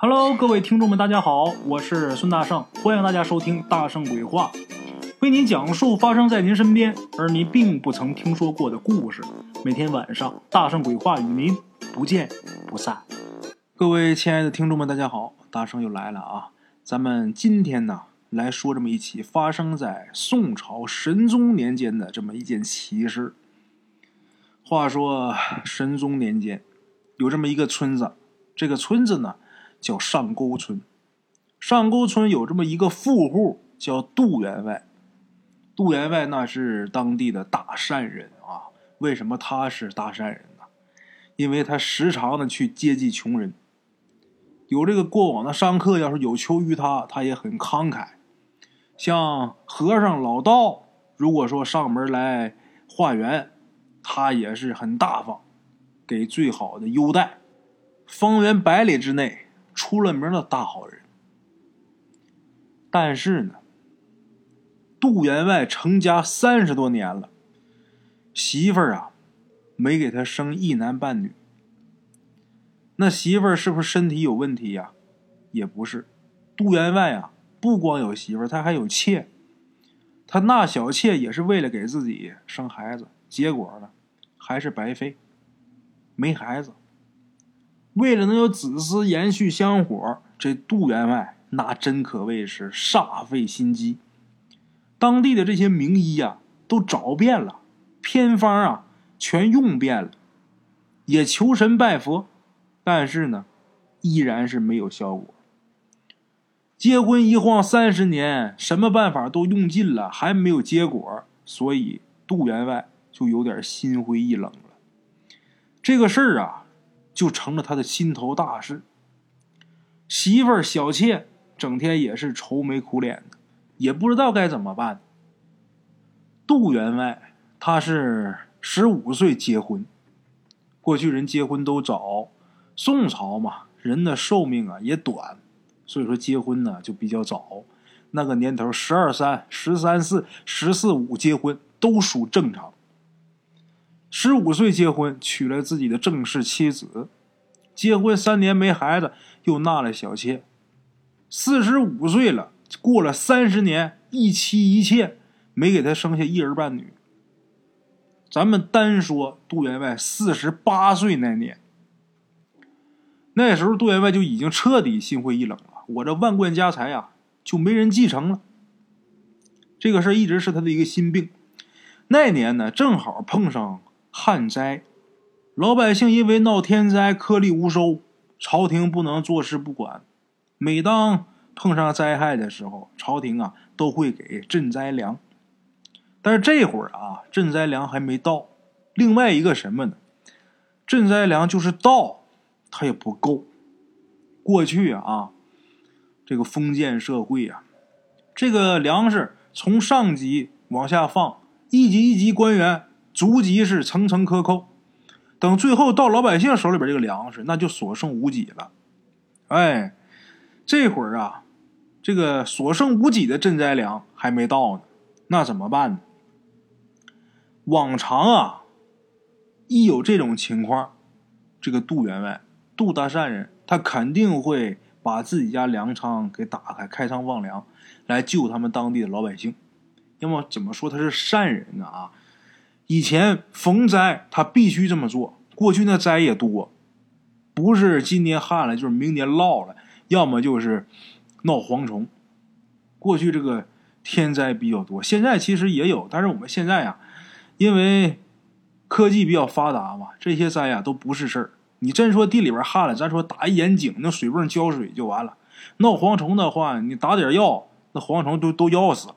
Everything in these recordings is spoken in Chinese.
Hello，各位听众们，大家好，我是孙大圣，欢迎大家收听《大圣鬼话》，为您讲述发生在您身边而您并不曾听说过的故事。每天晚上，《大圣鬼话》与您不见不散。各位亲爱的听众们，大家好，大圣又来了啊！咱们今天呢，来说这么一起发生在宋朝神宗年间的这么一件奇事。话说神宗年间，有这么一个村子，这个村子呢。叫上沟村，上沟村有这么一个富户，叫杜员外。杜员外那是当地的大善人啊。为什么他是大善人呢？因为他时常的去接济穷人。有这个过往的商客要是有求于他，他也很慷慨。像和尚、老道，如果说上门来化缘，他也是很大方，给最好的优待。方圆百里之内。出了名的大好人，但是呢，杜员外成家三十多年了，媳妇儿啊，没给他生一男半女。那媳妇儿是不是身体有问题呀？也不是，杜员外啊，不光有媳妇儿，他还有妾。他纳小妾也是为了给自己生孩子，结果呢，还是白费，没孩子。为了能有子嗣延续香火，这杜员外那真可谓是煞费心机。当地的这些名医呀，都找遍了，偏方啊全用遍了，也求神拜佛，但是呢，依然是没有效果。结婚一晃三十年，什么办法都用尽了，还没有结果，所以杜员外就有点心灰意冷了。这个事儿啊。就成了他的心头大事。媳妇儿小妾整天也是愁眉苦脸的，也不知道该怎么办。杜员外他是十五岁结婚，过去人结婚都早，宋朝嘛，人的寿命啊也短，所以说结婚呢就比较早。那个年头，十二三、十三四、十四五结婚都属正常。十五岁结婚，娶了自己的正式妻子，结婚三年没孩子，又纳了小妾。四十五岁了，过了三十年，一妻一妾，没给他生下一儿半女。咱们单说杜员外四十八岁那年，那时候杜员外就已经彻底心灰意冷了。我这万贯家财呀，就没人继承了。这个事一直是他的一个心病。那年呢，正好碰上。旱灾，老百姓因为闹天灾，颗粒无收，朝廷不能坐视不管。每当碰上灾害的时候，朝廷啊都会给赈灾粮。但是这会儿啊，赈灾粮还没到。另外一个什么呢？赈灾粮就是到，它也不够。过去啊，这个封建社会啊，这个粮食从上级往下放，一级一级官员。逐级是层层克扣，等最后到老百姓手里边，这个粮食那就所剩无几了。哎，这会儿啊，这个所剩无几的赈灾粮还没到呢，那怎么办呢？往常啊，一有这种情况，这个杜员外、杜大善人，他肯定会把自己家粮仓给打开，开仓放粮，来救他们当地的老百姓。要么怎么说他是善人呢？啊？以前逢灾他必须这么做。过去那灾也多，不是今年旱了，就是明年涝了，要么就是闹蝗虫。过去这个天灾比较多，现在其实也有，但是我们现在呀，因为科技比较发达嘛，这些灾呀都不是事儿。你真说地里边旱了，咱说打一眼井，那水泵浇水就完了。闹蝗虫的话，你打点药，那蝗虫都都要死。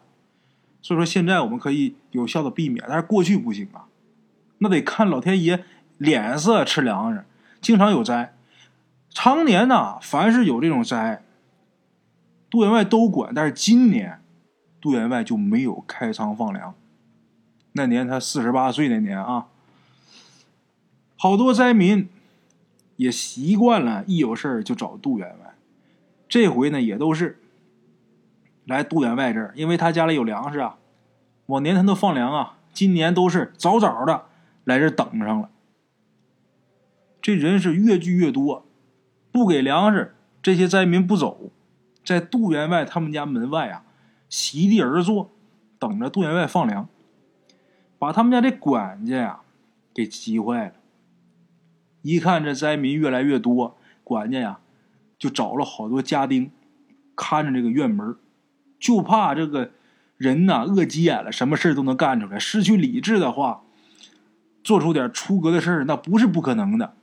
所以说现在我们可以有效的避免，但是过去不行啊，那得看老天爷脸色吃粮食，经常有灾，常年呐，凡是有这种灾，杜员外都管，但是今年杜员外就没有开仓放粮。那年他四十八岁那年啊，好多灾民也习惯了，一有事儿就找杜员外，这回呢也都是。来杜员外这儿，因为他家里有粮食啊，往年他都放粮啊，今年都是早早的来这等上了。这人是越聚越多，不给粮食，这些灾民不走，在杜员外他们家门外啊，席地而坐，等着杜员外放粮，把他们家这管家呀给急坏了。一看这灾民越来越多，管家呀就找了好多家丁看着这个院门，就怕这个人呐饿急眼了，什么事都能干出来。失去理智的话，做出点出格的事，那不是不可能的。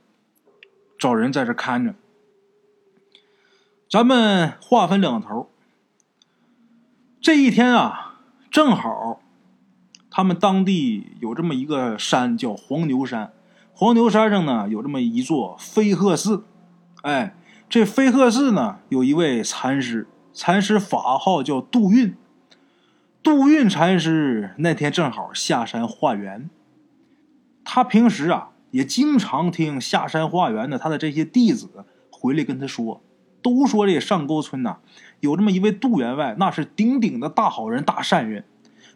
找人在这看着。咱们话分两头。这一天啊，正好他们当地有这么一个山，叫黄牛山。黄牛山上呢，有这么一座飞鹤寺。哎，这飞鹤寺呢，有一位禅师，禅师法号叫杜运。杜运禅师那天正好下山化缘。他平时啊，也经常听下山化缘的他的这些弟子回来跟他说，都说这上沟村呐，有这么一位杜员外，那是顶顶的大好人、大善人，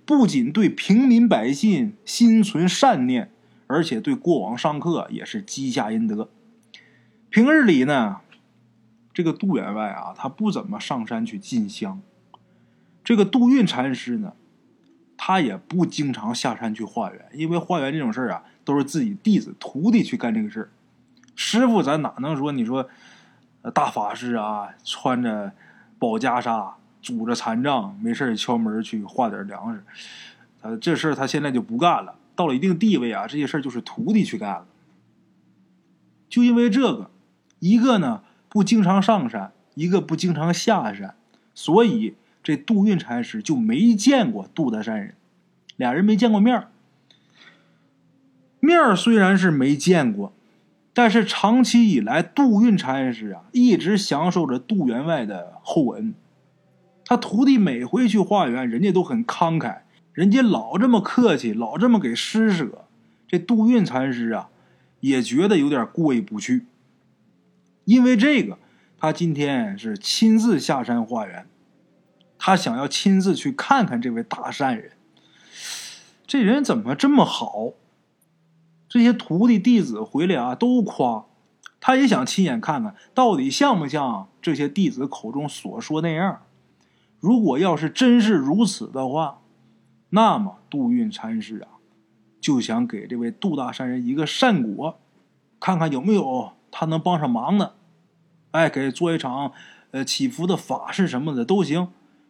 不仅对平民百姓心存善念。而且对过往上客也是积下阴德。平日里呢，这个杜员外啊，他不怎么上山去进香。这个杜运禅师呢，他也不经常下山去化缘，因为化缘这种事儿啊，都是自己弟子徒弟去干这个事儿。师傅咱哪能说？你说大法师啊，穿着宝袈裟，拄着禅杖，没事敲门去化点粮食，呃，这事儿他现在就不干了。到了一定地位啊，这些事儿就是徒弟去干了。就因为这个，一个呢不经常上山，一个不经常下山，所以这杜运禅师就没见过杜大山人，俩人没见过面。面虽然是没见过，但是长期以来，杜运禅师啊一直享受着杜员外的厚恩。他徒弟每回去化缘，人家都很慷慨。人家老这么客气，老这么给施舍，这杜运禅师啊，也觉得有点过意不去。因为这个，他今天是亲自下山化缘，他想要亲自去看看这位大善人。这人怎么这么好？这些徒弟弟子回来啊，都夸，他也想亲眼看看到底像不像这些弟子口中所说那样。如果要是真是如此的话，那么，杜运禅师啊，就想给这位杜大善人一个善果，看看有没有他能帮上忙的。哎，给做一场呃祈福的法事什么的都行，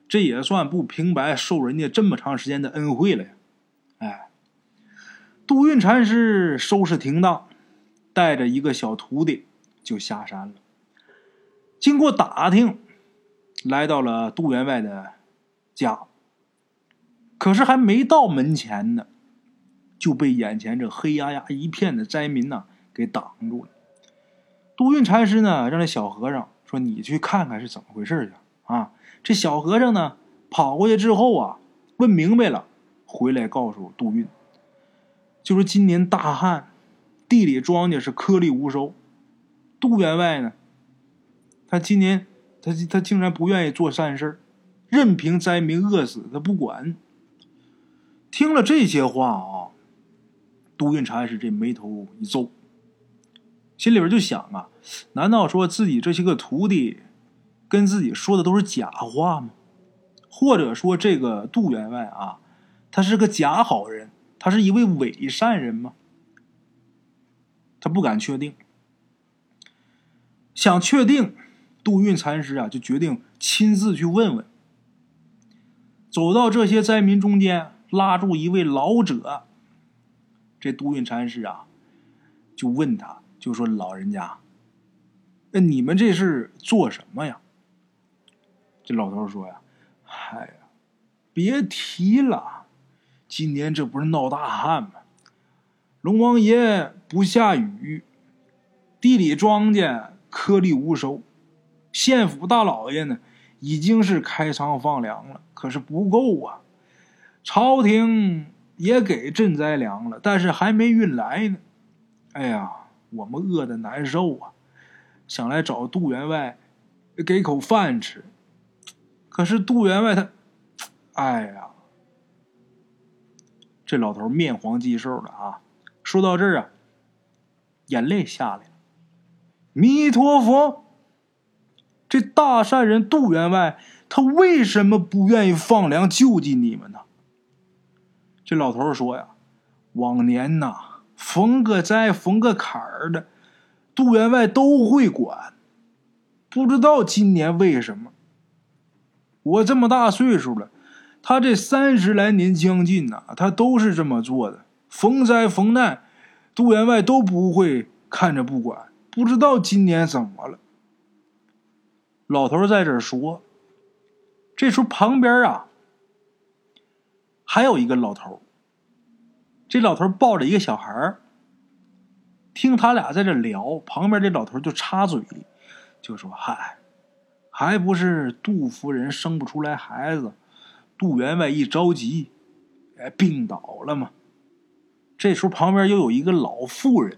这也算不平白受人家这么长时间的恩惠了呀。哎，杜运禅师收拾停当，带着一个小徒弟就下山了。经过打听，来到了杜员外的家。可是还没到门前呢，就被眼前这黑压压一片的灾民呐给挡住了。杜运禅师呢，让这小和尚说：“你去看看是怎么回事去。”啊，这小和尚呢跑过去之后啊，问明白了，回来告诉杜运，就说今年大旱，地里庄稼是颗粒无收。杜员外呢，他今年他他竟然不愿意做善事任凭灾民饿死，他不管。听了这些话啊，杜运禅师这眉头一皱，心里边就想啊，难道说自己这些个徒弟跟自己说的都是假话吗？或者说这个杜员外啊，他是个假好人，他是一位伪善人吗？他不敢确定。想确定，杜运禅师啊，就决定亲自去问问。走到这些灾民中间。拉住一位老者，这杜运禅师啊，就问他，就说：“老人家，那你们这是做什么呀？”这老头说：“呀，嗨呀，别提了，今年这不是闹大旱吗？龙王爷不下雨，地里庄稼颗粒无收，县府大老爷呢，已经是开仓放粮了，可是不够啊。”朝廷也给赈灾粮了，但是还没运来呢。哎呀，我们饿的难受啊，想来找杜员外给口饭吃。可是杜员外他，哎呀，这老头面黄肌瘦的啊。说到这儿啊，眼泪下来了。弥陀佛，这大善人杜员外，他为什么不愿意放粮救济你们呢？这老头说呀，往年呐，逢个灾逢个坎儿的，杜员外都会管。不知道今年为什么，我这么大岁数了，他这三十来年将近呐，他都是这么做的。逢灾逢难，杜员外都不会看着不管。不知道今年怎么了。老头在这儿说，这时候旁边啊，还有一个老头。这老头抱着一个小孩听他俩在这聊，旁边这老头就插嘴。就说：“嗨，还不是杜夫人生不出来孩子，杜员外一着急，哎，病倒了嘛。这时候旁边又有一个老妇人，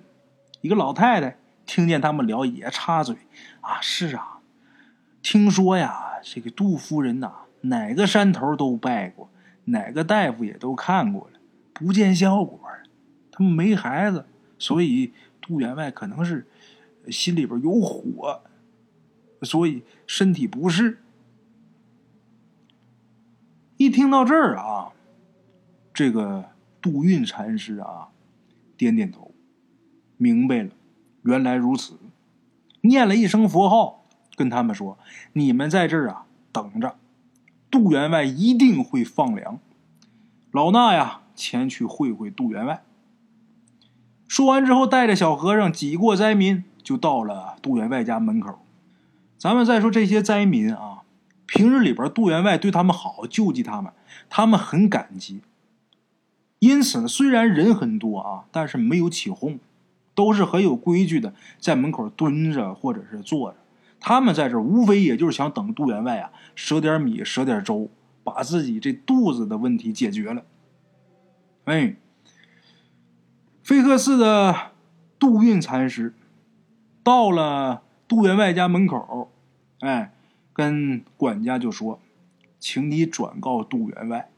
一个老太太，听见他们聊也插嘴：啊，是啊，听说呀，这个杜夫人呐，哪个山头都拜过，哪个大夫也都看过了，不见效果，他们没孩子，所以杜员外可能是心里边有火。”所以身体不适。一听到这儿啊，这个杜运禅师啊，点点头，明白了，原来如此。念了一声佛号，跟他们说：“你们在这儿啊，等着，杜员外一定会放粮。老衲呀，前去会会杜员外。”说完之后，带着小和尚挤过灾民，就到了杜员外家门口。咱们再说这些灾民啊，平日里边杜员外对他们好，救济他们，他们很感激。因此呢，虽然人很多啊，但是没有起哄，都是很有规矩的，在门口蹲着或者是坐着。他们在这无非也就是想等杜员外啊，舍点米，舍点粥，把自己这肚子的问题解决了。哎，飞鹤寺的杜运禅师到了。杜员外家门口，哎，跟管家就说：“请你转告杜员外，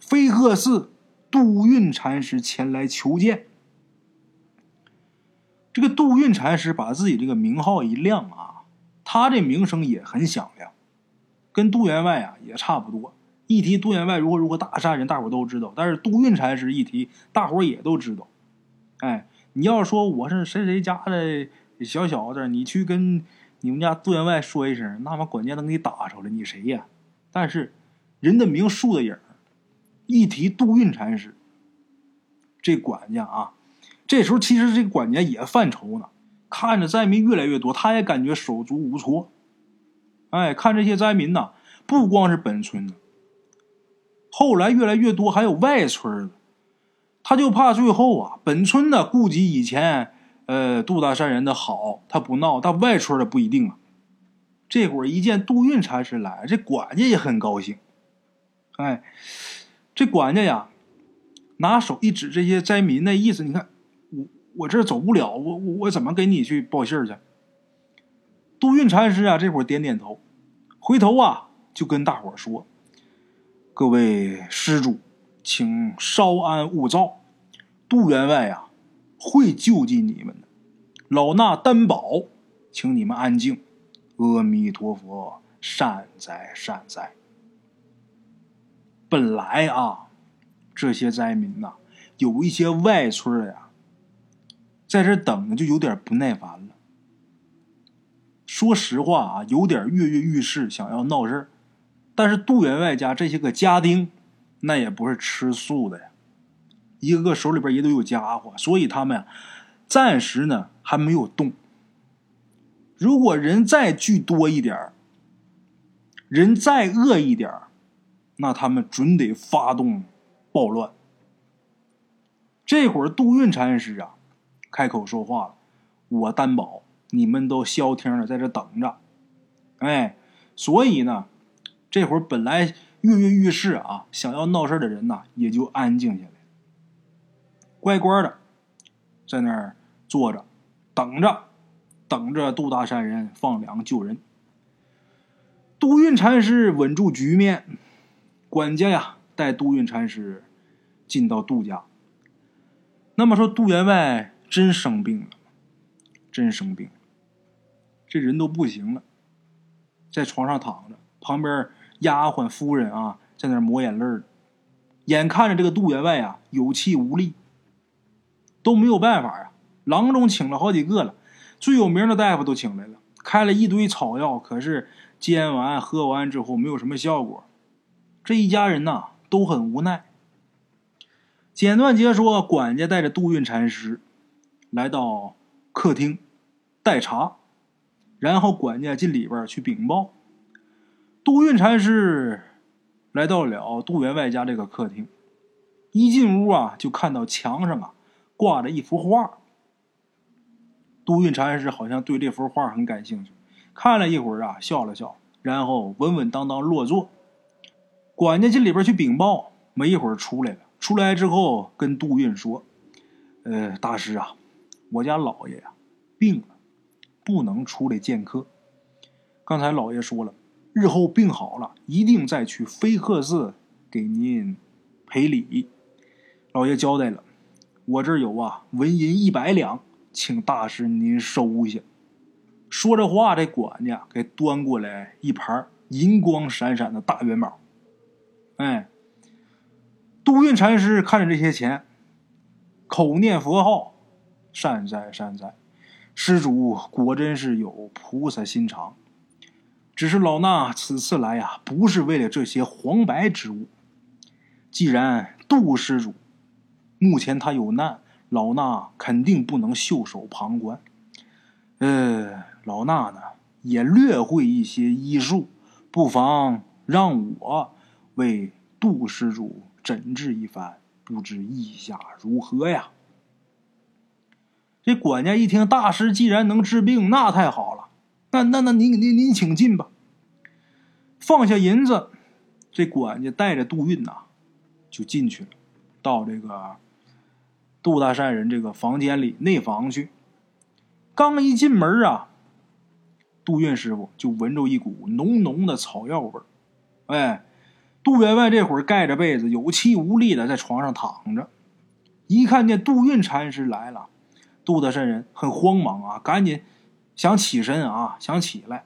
飞鹤寺杜运禅师前来求见。”这个杜运禅师把自己这个名号一亮啊，他这名声也很响亮，跟杜员外啊也差不多。一提杜员外如何如何大善人，大伙都知道；但是杜运禅师一提，大伙也都知道。哎，你要说我是谁谁家的？小小子，你去跟你们家杜员外说一声，那把管家能给你打出来。你谁呀？但是人的名，树的影一提杜运禅师，这管家啊，这时候其实这管家也犯愁呢。看着灾民越来越多，他也感觉手足无措。哎，看这些灾民呐，不光是本村的，后来越来越多，还有外村的。他就怕最后啊，本村的顾及以前。呃，杜大善人的好，他不闹，但外村的不一定啊。这会儿一见杜运禅师来，这管家也很高兴。哎，这管家呀，拿手一指这些灾民，那意思，你看我我这走不了，我我我怎么给你去报信儿去？杜运禅师啊，这会儿点点头，回头啊就跟大伙说：“各位施主，请稍安勿躁，杜员外呀。”会救济你们的，老衲担保，请你们安静。阿弥陀佛，善哉善哉。本来啊，这些灾民呐，有一些外村的呀，在这等着就有点不耐烦了。说实话啊，有点跃跃欲试，想要闹事儿。但是杜员外家这些个家丁，那也不是吃素的呀。一个个手里边也都有家伙，所以他们呀，暂时呢还没有动。如果人再聚多一点人再饿一点那他们准得发动暴乱。这会儿杜运禅师啊，开口说话了：“我担保，你们都消停的在这等着。”哎，所以呢，这会儿本来跃跃欲试啊，想要闹事的人呐，也就安静下来。乖乖的，在那儿坐着，等着，等着杜大善人放粮救人。杜运禅师稳住局面，管家呀带杜运禅师进到杜家。那么说，杜员外真生病了，真生病了，这人都不行了。在床上躺着，旁边丫鬟夫人啊在那抹眼泪儿，眼看着这个杜员外啊有气无力，都没有办法啊，郎中请了好几个了，最有名的大夫都请来了，开了一堆草药，可是煎完喝完之后没有什么效果，这一家人呐都很无奈。简短截说，管家带着杜运禅师来到客厅待茶，然后管家进里边去禀报。杜运禅师来到了杜员外家这个客厅，一进屋啊，就看到墙上啊挂着一幅画。杜运禅师好像对这幅画很感兴趣，看了一会儿啊，笑了笑，然后稳稳当当落座。管家进里边去禀报，没一会儿出来了。出来之后，跟杜运说：“呃，大师啊，我家老爷呀病了，不能出来见客。刚才老爷说了，日后病好了，一定再去飞鹤寺给您赔礼。老爷交代了，我这儿有啊纹银一百两，请大师您收下。”说着话，这管家给端过来一盘银光闪闪的大元宝，哎。都运禅师看着这些钱，口念佛号：“善哉善哉，施主果真是有菩萨心肠。只是老衲此次来呀，不是为了这些黄白之物。既然杜施主目前他有难，老衲肯定不能袖手旁观。呃，老衲呢也略会一些医术，不妨让我为杜施主。”诊治一番，不知意下如何呀？这管家一听，大师既然能治病，那太好了。那那那，您您您请进吧。放下银子，这管家带着杜运呐，就进去了，到这个杜大善人这个房间里内房去。刚一进门啊，杜运师傅就闻着一股浓浓的草药味儿，哎。杜员外这会儿盖着被子，有气无力的在床上躺着。一看见杜运禅师来了，杜大善人很慌忙啊，赶紧想起身啊，想起来，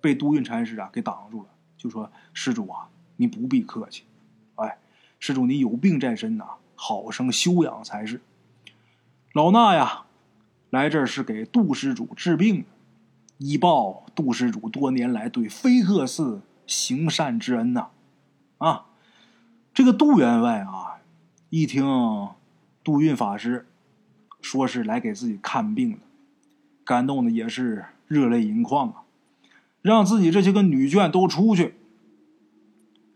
被杜运禅师啊给挡住了，就说：“施主啊，你不必客气。哎，施主你有病在身呐，好生休养才是。老衲呀，来这儿是给杜施主治病，以报杜施主多年来对飞鹤寺行善之恩呐。”啊，这个杜员外啊，一听杜运法师说是来给自己看病的，感动的也是热泪盈眶啊，让自己这些个女眷都出去，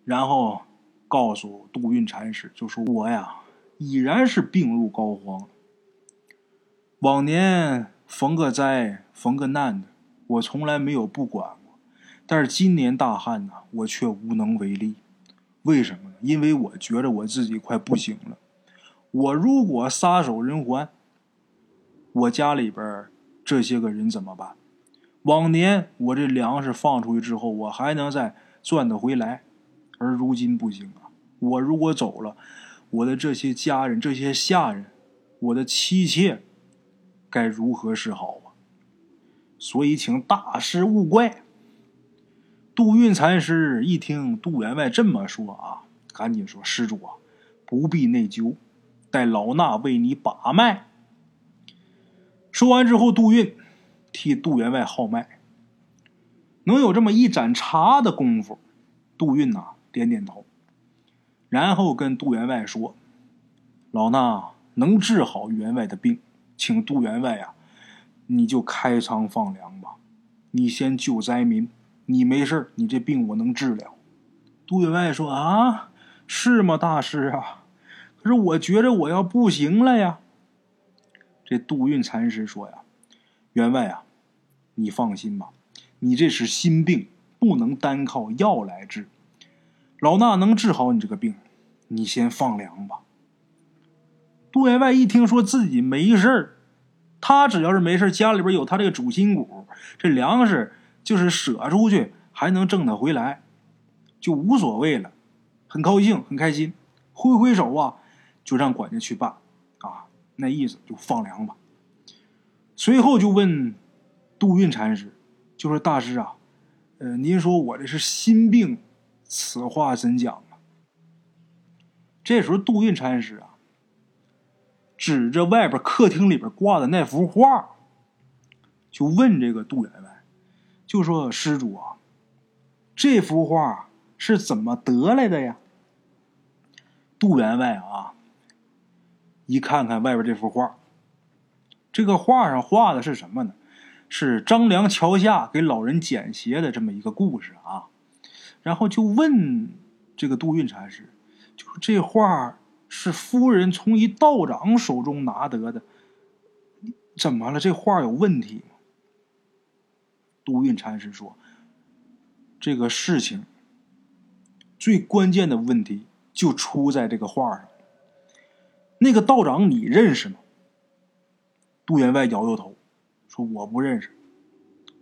然后告诉杜运禅师，就说我呀已然是病入膏肓，往年逢个灾逢个难的，我从来没有不管过，但是今年大旱呐，我却无能为力。为什么？因为我觉着我自己快不行了。我如果撒手人寰，我家里边这些个人怎么办？往年我这粮食放出去之后，我还能再赚得回来，而如今不行啊！我如果走了，我的这些家人、这些下人、我的妻妾，该如何是好啊？所以，请大师勿怪。杜运禅师一听杜员外这么说啊，赶紧说：“施主啊，不必内疚，待老衲为你把脉。”说完之后，杜运替杜员外号脉。能有这么一盏茶的功夫，杜运呐点点头，然后跟杜员外说：“老衲能治好员外的病，请杜员外呀，你就开仓放粮吧，你先救灾民。”你没事你这病我能治了。杜员外说：“啊，是吗，大师啊？可是我觉着我要不行了呀。”这杜运禅师说：“呀，员外啊，你放心吧，你这是心病，不能单靠药来治。老衲能治好你这个病，你先放粮吧。”杜员外一听说自己没事他只要是没事家里边有他这个主心骨，这粮食。就是舍出去还能挣得回来，就无所谓了，很高兴很开心，挥挥手啊，就让管家去办，那意思就放粮吧。随后就问杜运禅师，就说大师啊，呃，您说我这是心病，此话怎讲啊？”这时候，杜运禅师啊，指着外边客厅里边挂的那幅画，就问这个杜员外，就说：“施主啊，这幅画是怎么得来的呀？”杜员外啊，一看看外边这幅画，这个画上画的是什么呢？是张良桥下给老人捡鞋的这么一个故事啊。然后就问这个杜运禅师。就这画是夫人从一道长手中拿得的，怎么了？这画有问题吗？杜运禅师说：“这个事情最关键的问题就出在这个画上。那个道长你认识吗？”杜员外摇摇头说：“我不认识，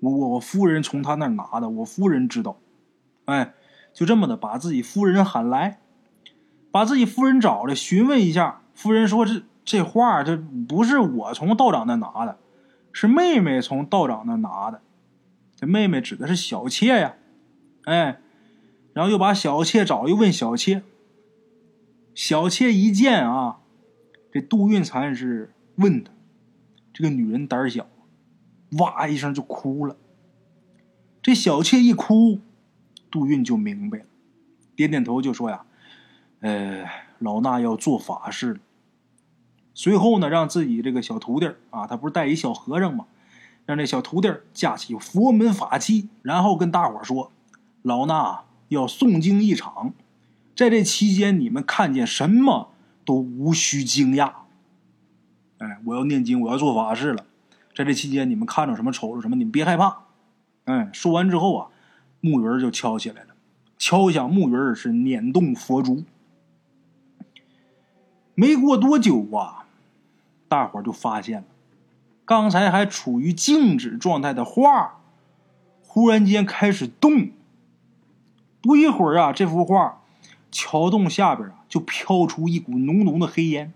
我我我夫人从他那儿拿的，我夫人知道。”哎，就这么的，把自己夫人喊来。把自己夫人找来询问一下，夫人说：“这这画这不是我从道长那拿的，是妹妹从道长那拿的。这妹妹指的是小妾呀，哎，然后又把小妾找，又问小妾。小妾一见啊，这杜运禅师问他，这个女人胆小，哇一声就哭了。这小妾一哭，杜运就明白了，点点头就说呀。”呃，老衲要做法事。随后呢，让自己这个小徒弟啊，他不是带一小和尚吗？让这小徒弟架起佛门法器，然后跟大伙说：“老衲要诵经一场，在这期间你们看见什么都无需惊讶。哎，我要念经，我要做法事了。在这期间你们看着什么瞅着什么，你们别害怕。哎，说完之后啊，木鱼就敲起来了，敲响木鱼是捻动佛珠。没过多久啊，大伙就发现了，刚才还处于静止状态的画，忽然间开始动。不一会儿啊，这幅画桥洞下边啊就飘出一股浓浓的黑烟，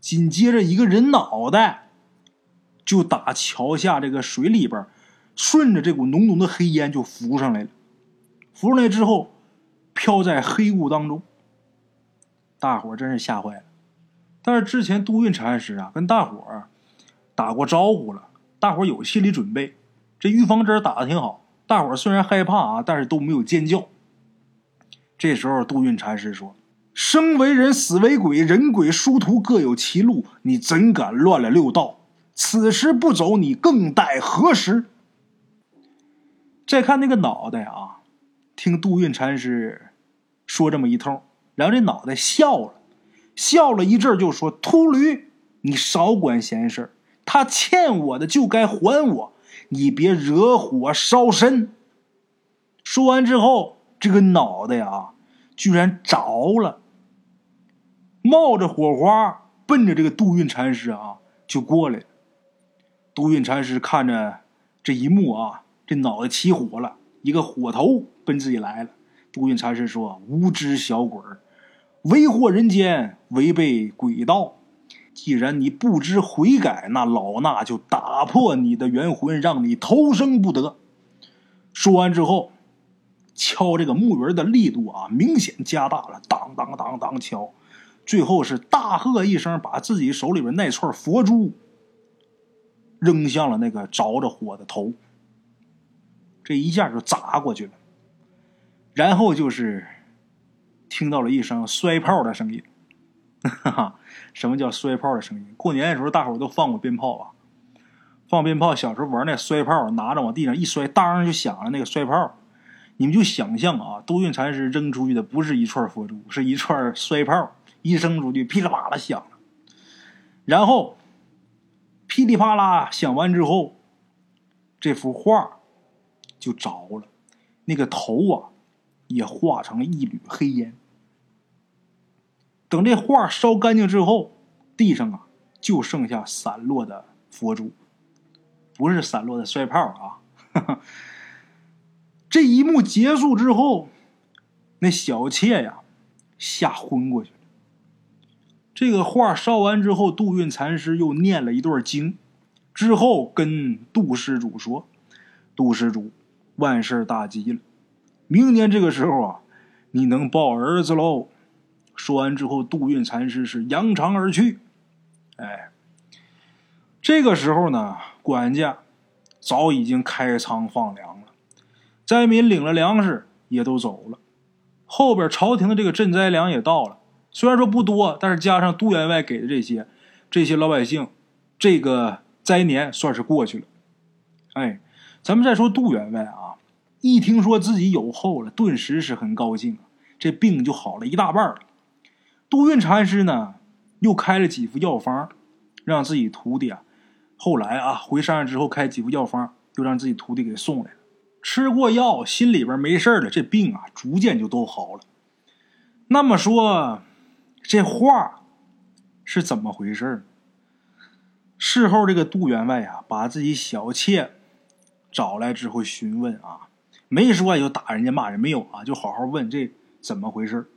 紧接着一个人脑袋就打桥下这个水里边，顺着这股浓浓的黑烟就浮上来了。浮上来之后，飘在黑雾当中，大伙真是吓坏了。但是之前杜运禅师啊跟大伙儿打过招呼了，大伙儿有心理准备，这预防针打的挺好。大伙儿虽然害怕啊，但是都没有尖叫。这时候杜运禅师说：“生为人，死为鬼，人鬼殊途各有其路，你怎敢乱了六道？此时不走，你更待何时？”再看那个脑袋啊，听杜运禅师说这么一通，然后这脑袋笑了。笑了一阵，就说：“秃驴，你少管闲事他欠我的就该还我，你别惹火烧身。”说完之后，这个脑袋啊，居然着了，冒着火花，奔着这个杜运禅师啊就过来了。杜运禅师看着这一幕啊，这脑袋起火了，一个火头奔自己来了。杜运禅师说：“无知小鬼儿。”为祸人间，违背鬼道。既然你不知悔改，那老衲就打破你的元魂，让你投生不得。说完之后，敲这个木鱼的力度啊，明显加大了，当当当当敲。最后是大喝一声，把自己手里边那串佛珠扔向了那个着着火的头。这一下就砸过去了，然后就是。听到了一声摔炮的声音，哈哈！什么叫摔炮的声音？过年的时候，大伙都放过鞭炮啊。放鞭炮，小时候玩那摔炮，拿着往地上一摔，当就响了。那个摔炮，你们就想象啊，都运禅师扔出去的不是一串佛珠，是一串摔炮，一扔出去噼里啪啦响。然后噼里啪啦响完之后，这幅画就着了，那个头啊。也化成了一缕黑烟。等这画烧干净之后，地上啊就剩下散落的佛珠，不是散落的摔炮啊。这一幕结束之后，那小妾呀吓昏过去了。这个画烧完之后，杜运禅师又念了一段经，之后跟杜施主说：“杜施主，万事大吉了。”明年这个时候啊，你能抱儿子喽。”说完之后，杜运禅师是扬长而去。哎，这个时候呢，管家早已经开仓放粮，灾民领了粮食也都走了，后边朝廷的这个赈灾粮也到了。虽然说不多，但是加上杜员外给的这些，这些老百姓这个灾年算是过去了。哎，咱们再说杜员外啊，一听说自己有后了，顿时是很高兴，这病就好了一大半了。杜运禅师呢，又开了几副药方，让自己徒弟啊。后来啊，回山上之后开几副药方，又让自己徒弟给送来。吃过药，心里边没事了，这病啊，逐渐就都好了。那么说，这话是怎么回事事后，这个杜员外啊，把自己小妾找来之后询问啊，没说就打人家骂人，没有啊，就好好问这怎么回事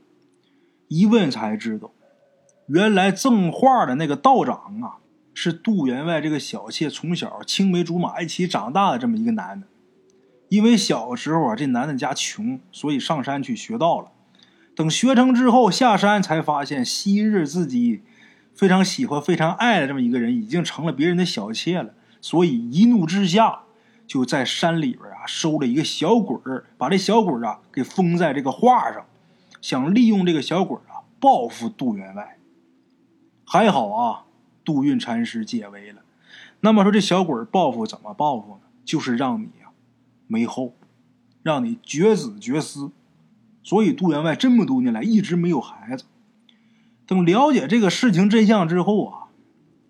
一问才知道，原来赠画的那个道长啊，是杜员外这个小妾从小青梅竹马一起长大的这么一个男的。因为小时候啊，这男的家穷，所以上山去学道了。等学成之后下山，才发现昔日自己非常喜欢、非常爱的这么一个人，已经成了别人的小妾了。所以一怒之下，就在山里边啊收了一个小鬼儿，把这小鬼儿啊给封在这个画上。想利用这个小鬼啊报复杜员外，还好啊，杜运禅师解围了。那么说这小鬼报复怎么报复呢？就是让你没后，让你绝子绝孙。所以杜员外这么多年来一直没有孩子。等了解这个事情真相之后啊，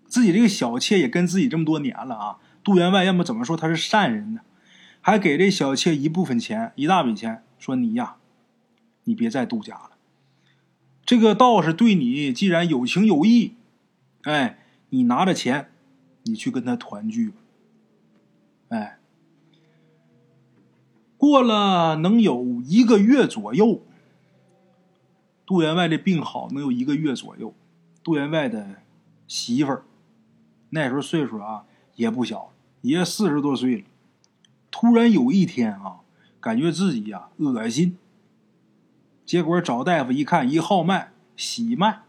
自己这个小妾也跟自己这么多年了啊。杜员外要么怎么说他是善人呢？还给这小妾一部分钱，一大笔钱，说你呀。你别再杜家了。这个道士对你既然有情有义，哎，你拿着钱，你去跟他团聚吧。哎，过了能有一个月左右，杜员外的病好能有一个月左右。杜员外的媳妇儿那时候岁数啊也不小，也四十多岁了。突然有一天啊，感觉自己呀恶心。结果找大夫一看，一号脉喜脉。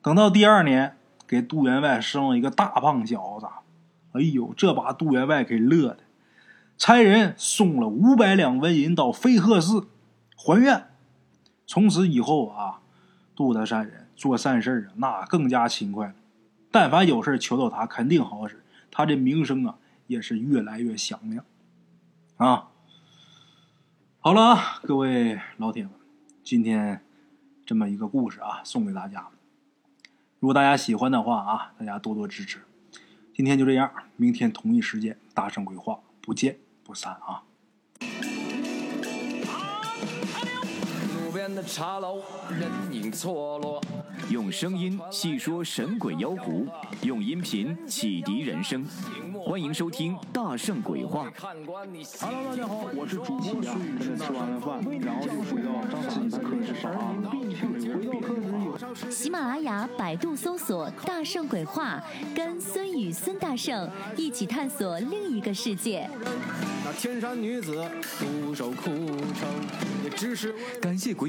等到第二年，给杜员外生了一个大胖小子。哎呦，这把杜员外给乐的，差人送了五百两纹银到飞鹤寺还愿。从此以后啊，杜德善人做善事啊，那更加勤快了。但凡有事求到他，肯定好使。他这名声啊，也是越来越响亮。啊，好了啊，各位老铁们。今天这么一个故事啊，送给大家。如果大家喜欢的话啊，大家多多支持。今天就这样，明天同一时间大圣鬼话不见不散啊。边的茶楼，人影错落。用声音细说神鬼妖狐，用音频启迪人生。欢迎收听《大圣鬼话》。Hello，大家好，我是主播孙宇。吃完了饭，然后就回到自己的课室上啊。喜马拉雅、百度搜索“大圣鬼话”，跟孙宇、孙大圣一起探索另一个世界。那天山女子独守空城，也只是感谢鬼